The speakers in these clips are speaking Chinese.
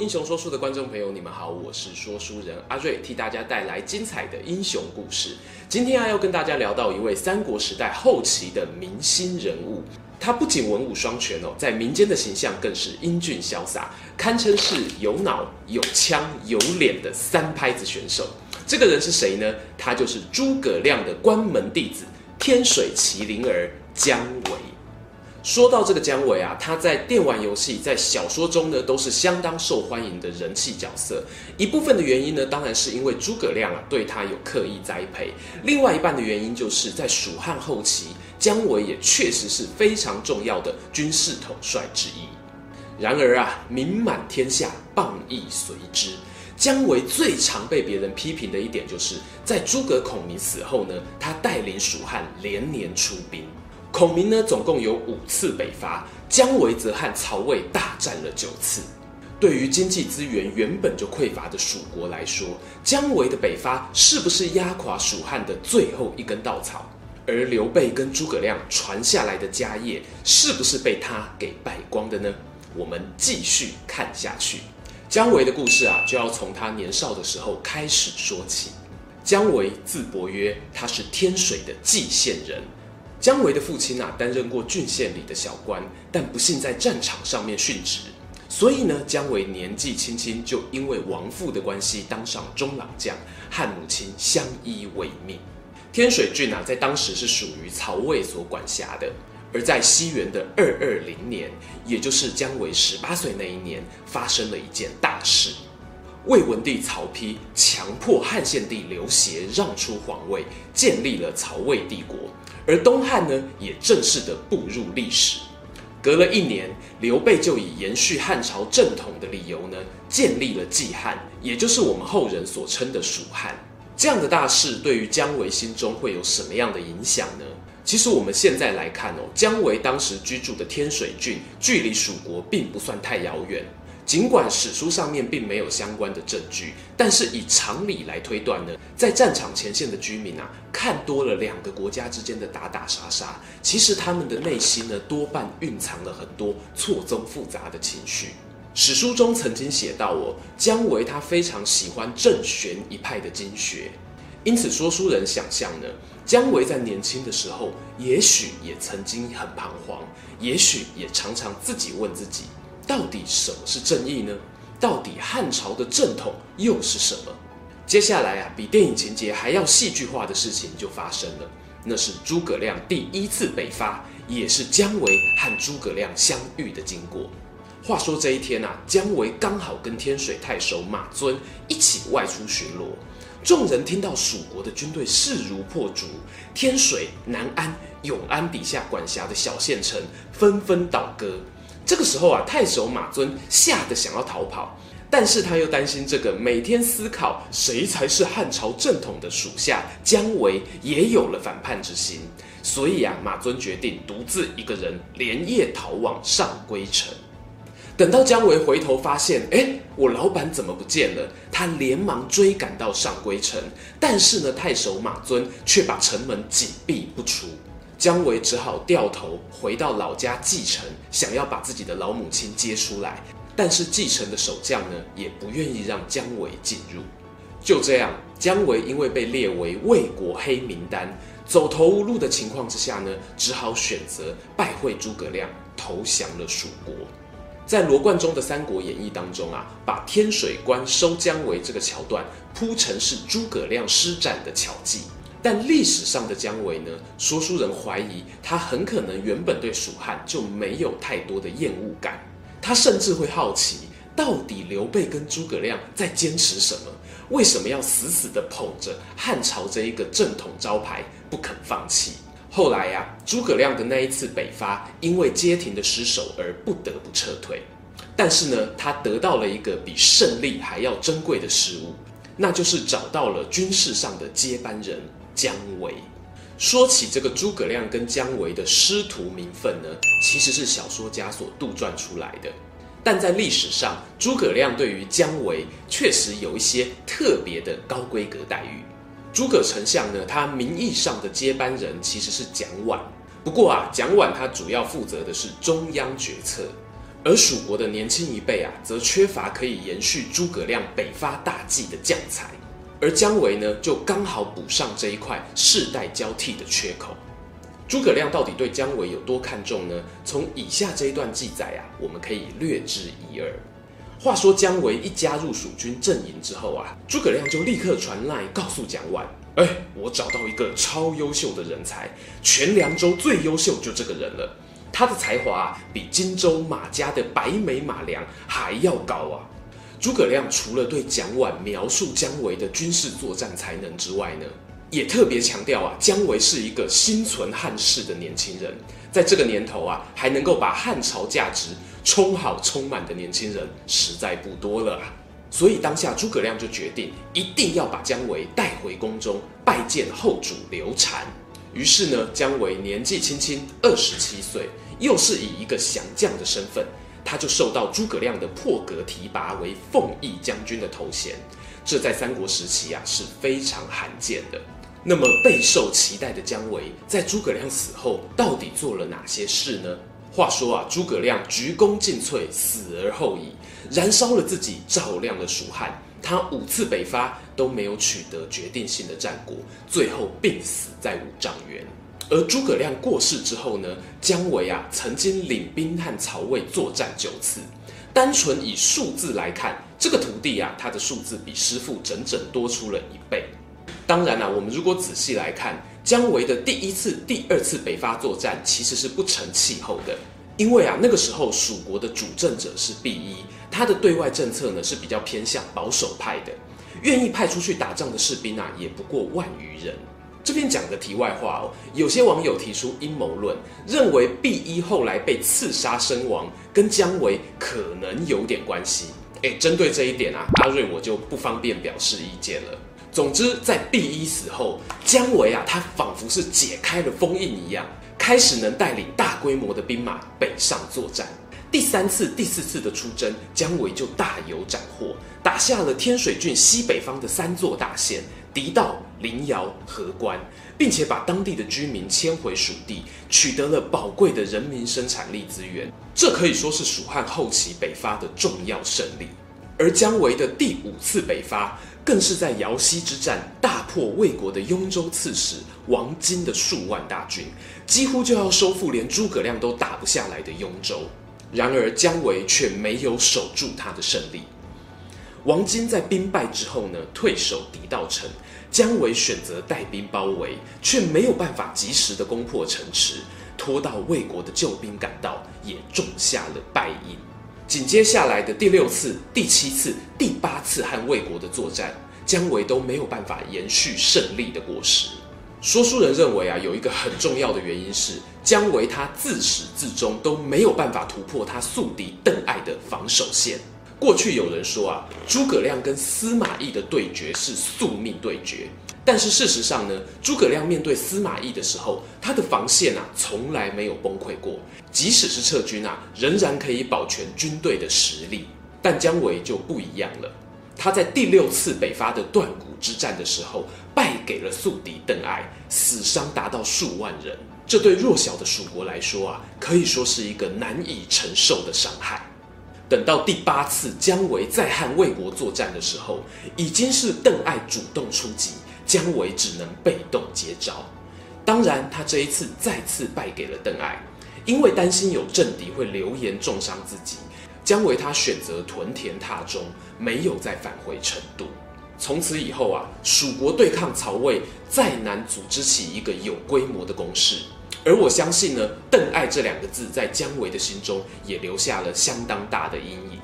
英雄说书的观众朋友，你们好，我是说书人阿瑞，替大家带来精彩的英雄故事。今天啊，要跟大家聊到一位三国时代后期的明星人物，他不仅文武双全哦，在民间的形象更是英俊潇洒，堪称是有脑、有枪、有脸的三拍子选手。这个人是谁呢？他就是诸葛亮的关门弟子，天水麒麟儿姜维。说到这个姜维啊，他在电玩游戏、在小说中呢，都是相当受欢迎的人气角色。一部分的原因呢，当然是因为诸葛亮啊对他有刻意栽培；另外一半的原因，就是在蜀汉后期，姜维也确实是非常重要的军事统帅之一。然而啊，名满天下，谤亦随之。姜维最常被别人批评的一点，就是在诸葛孔明死后呢，他带领蜀汉连年出兵。孔明呢，总共有五次北伐，姜维则和曹魏大战了九次。对于经济资源原本就匮乏的蜀国来说，姜维的北伐是不是压垮蜀汉的最后一根稻草？而刘备跟诸葛亮传下来的家业，是不是被他给败光的呢？我们继续看下去。姜维的故事啊，就要从他年少的时候开始说起。姜维字伯约，他是天水的蓟县人。姜维的父亲啊，担任过郡县里的小官，但不幸在战场上面殉职，所以呢，姜维年纪轻轻就因为亡父的关系当上中郎将，和母亲相依为命。天水郡啊，在当时是属于曹魏所管辖的。而在西元的二二零年，也就是姜维十八岁那一年，发生了一件大事：魏文帝曹丕强迫汉献帝刘协让出皇位，建立了曹魏帝国。而东汉呢，也正式的步入历史。隔了一年，刘备就以延续汉朝正统的理由呢，建立了冀汉，也就是我们后人所称的蜀汉。这样的大事对于姜维心中会有什么样的影响呢？其实我们现在来看哦，姜维当时居住的天水郡，距离蜀国并不算太遥远。尽管史书上面并没有相关的证据，但是以常理来推断呢，在战场前线的居民啊，看多了两个国家之间的打打杀杀，其实他们的内心呢，多半蕴藏了很多错综复杂的情绪。史书中曾经写到哦，姜维他非常喜欢郑玄一派的经学，因此说书人想象呢，姜维在年轻的时候，也许也曾经很彷徨，也许也常常自己问自己。到底什么是正义呢？到底汉朝的正统又是什么？接下来啊，比电影情节还要戏剧化的事情就发生了。那是诸葛亮第一次北伐，也是姜维和诸葛亮相遇的经过。话说这一天啊，姜维刚好跟天水太守马遵一起外出巡逻。众人听到蜀国的军队势如破竹，天水、南安、永安底下管辖的小县城纷纷倒戈。这个时候啊，太守马遵吓得想要逃跑，但是他又担心这个每天思考谁才是汉朝正统的属下姜维也有了反叛之心，所以啊，马遵决定独自一个人连夜逃往上归城。等到姜维回头发现，哎，我老板怎么不见了？他连忙追赶到上归城，但是呢，太守马遵却把城门紧闭不出。姜维只好掉头回到老家蓟城，想要把自己的老母亲接出来，但是蓟城的守将呢，也不愿意让姜维进入。就这样，姜维因为被列为魏国黑名单，走投无路的情况之下呢，只好选择拜会诸葛亮，投降了蜀国。在罗贯中的《三国演义》当中啊，把天水关收姜维这个桥段铺成是诸葛亮施展的巧计。但历史上的姜维呢，说书人怀疑他很可能原本对蜀汉就没有太多的厌恶感，他甚至会好奇，到底刘备跟诸葛亮在坚持什么？为什么要死死地捧着汉朝这一个正统招牌不肯放弃？后来呀、诸葛亮的那一次北伐，因为街亭的失守而不得不撤退，但是呢，他得到了一个比胜利还要珍贵的事物，那就是找到了军事上的接班人。姜维，说起这个诸葛亮跟姜维的师徒名分呢，其实是小说家所杜撰出来的。但在历史上，诸葛亮对于姜维确实有一些特别的高规格待遇。诸葛丞相呢，他名义上的接班人其实是蒋琬。不过啊，蒋琬他主要负责的是中央决策，而蜀国的年轻一辈啊，则缺乏可以延续诸葛亮北伐大计的将才。而姜维呢，就刚好补上这一块世代交替的缺口。诸葛亮到底对姜维有多看重呢？从以下这一段记载啊，我们可以略知一二。话说姜维一加入蜀军阵营之后啊，诸葛亮就立刻传赖告诉蒋琬：“哎，我找到一个超优秀的人才，全凉州最优秀就这个人了。他的才华，比荆州马家的白眉马良还要高啊！”诸葛亮除了对蒋琬描述姜维的军事作战才能之外呢，也特别强调啊，姜维是一个心存汉室的年轻人，在这个年头啊，还能够把汉朝价值充好充满的年轻人实在不多了啊。所以当下诸葛亮就决定一定要把姜维带回宫中拜见后主刘禅。于是呢，姜维年纪轻轻二十七岁，又是以一个降将的身份。他就受到诸葛亮的破格提拔为奉义将军的头衔，这在三国时期啊是非常罕见的。那么备受期待的姜维，在诸葛亮死后到底做了哪些事呢？话说啊，诸葛亮鞠躬尽瘁，死而后已，燃烧了自己，照亮了蜀汉。他五次北伐都没有取得决定性的战果，最后病死在五丈原。而诸葛亮过世之后呢，姜维啊曾经领兵和曹魏作战九次。单纯以数字来看，这个徒弟啊，他的数字比师父整整多出了一倍。当然啊，我们如果仔细来看，姜维的第一次、第二次北伐作战其实是不成气候的，因为啊那个时候蜀国的主政者是毕一，他的对外政策呢是比较偏向保守派的，愿意派出去打仗的士兵啊也不过万余人。这边讲个题外话哦，有些网友提出阴谋论，认为毕伊后来被刺杀身亡跟姜维可能有点关系。诶，针对这一点啊，阿瑞我就不方便表示意见了。总之，在毕伊死后，姜维啊，他仿佛是解开了封印一样，开始能带领大规模的兵马北上作战。第三次、第四次的出征，姜维就大有斩获，打下了天水郡西北方的三座大县。狄道、临窑、河关，并且把当地的居民迁回蜀地，取得了宝贵的人民生产力资源。这可以说是蜀汉后期北伐的重要胜利。而姜维的第五次北伐，更是在瑶溪之战大破魏国的雍州刺史王金的数万大军，几乎就要收复连诸葛亮都打不下来的雍州。然而姜维却没有守住他的胜利。王金在兵败之后呢，退守狄道城。姜维选择带兵包围，却没有办法及时的攻破城池，拖到魏国的救兵赶到，也种下了败因。紧接下来的第六次、第七次、第八次和魏国的作战，姜维都没有办法延续胜利的果实。说书人认为啊，有一个很重要的原因是，姜维他自始至终都没有办法突破他宿敌邓艾的防守线。过去有人说啊，诸葛亮跟司马懿的对决是宿命对决，但是事实上呢，诸葛亮面对司马懿的时候，他的防线啊从来没有崩溃过，即使是撤军啊，仍然可以保全军队的实力。但姜维就不一样了，他在第六次北伐的断谷之战的时候，败给了宿敌邓艾，死伤达到数万人，这对弱小的蜀国来说啊，可以说是一个难以承受的伤害。等到第八次姜维再和魏国作战的时候，已经是邓艾主动出击，姜维只能被动接招。当然，他这一次再次败给了邓艾，因为担心有政敌会流言重伤自己，姜维他选择屯田踏中，没有再返回成都。从此以后啊，蜀国对抗曹魏再难组织起一个有规模的攻势。而我相信呢，邓艾这两个字在姜维的心中也留下了相当大的阴影。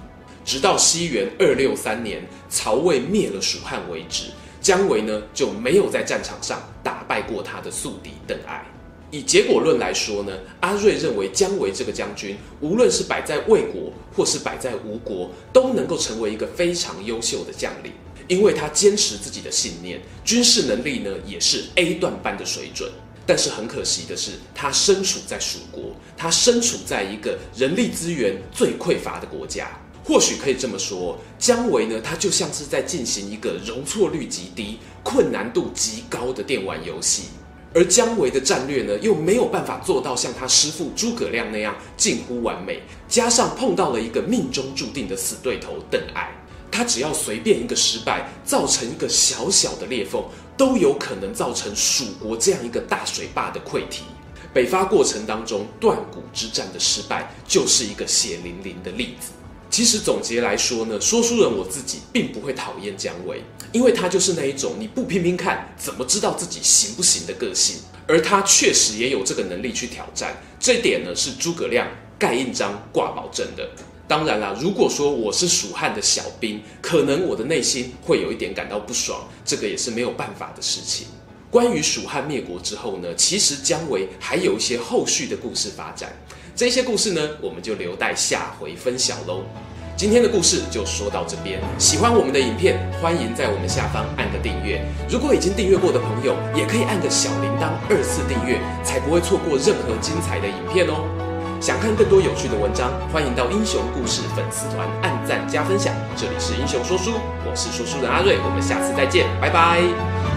直到西元二六三年，曹魏灭了蜀汉为止，姜维呢就没有在战场上打败过他的宿敌邓艾。以结果论来说呢，阿瑞认为姜维这个将军，无论是摆在魏国或是摆在吴国，都能够成为一个非常优秀的将领，因为他坚持自己的信念，军事能力呢也是 A 段般的水准。但是很可惜的是，他身处在蜀国，他身处在一个人力资源最匮乏的国家。或许可以这么说，姜维呢，他就像是在进行一个容错率极低、困难度极高的电玩游戏。而姜维的战略呢，又没有办法做到像他师父诸葛亮那样近乎完美，加上碰到了一个命中注定的死对头邓艾，他只要随便一个失败，造成一个小小的裂缝。都有可能造成蜀国这样一个大水坝的溃堤。北伐过程当中，断谷之战的失败就是一个血淋淋的例子。其实总结来说呢，说书人我自己并不会讨厌姜维，因为他就是那一种你不拼拼看，怎么知道自己行不行的个性。而他确实也有这个能力去挑战，这点呢是诸葛亮盖印章挂保证的。当然啦，如果说我是蜀汉的小兵，可能我的内心会有一点感到不爽，这个也是没有办法的事情。关于蜀汉灭国之后呢，其实姜维还有一些后续的故事发展，这些故事呢，我们就留待下回分享喽。今天的故事就说到这边，喜欢我们的影片，欢迎在我们下方按个订阅。如果已经订阅过的朋友，也可以按个小铃铛二次订阅，才不会错过任何精彩的影片哦。想看更多有趣的文章，欢迎到英雄故事粉丝团按赞加分享。这里是英雄说书，我是说书人阿瑞，我们下次再见，拜拜。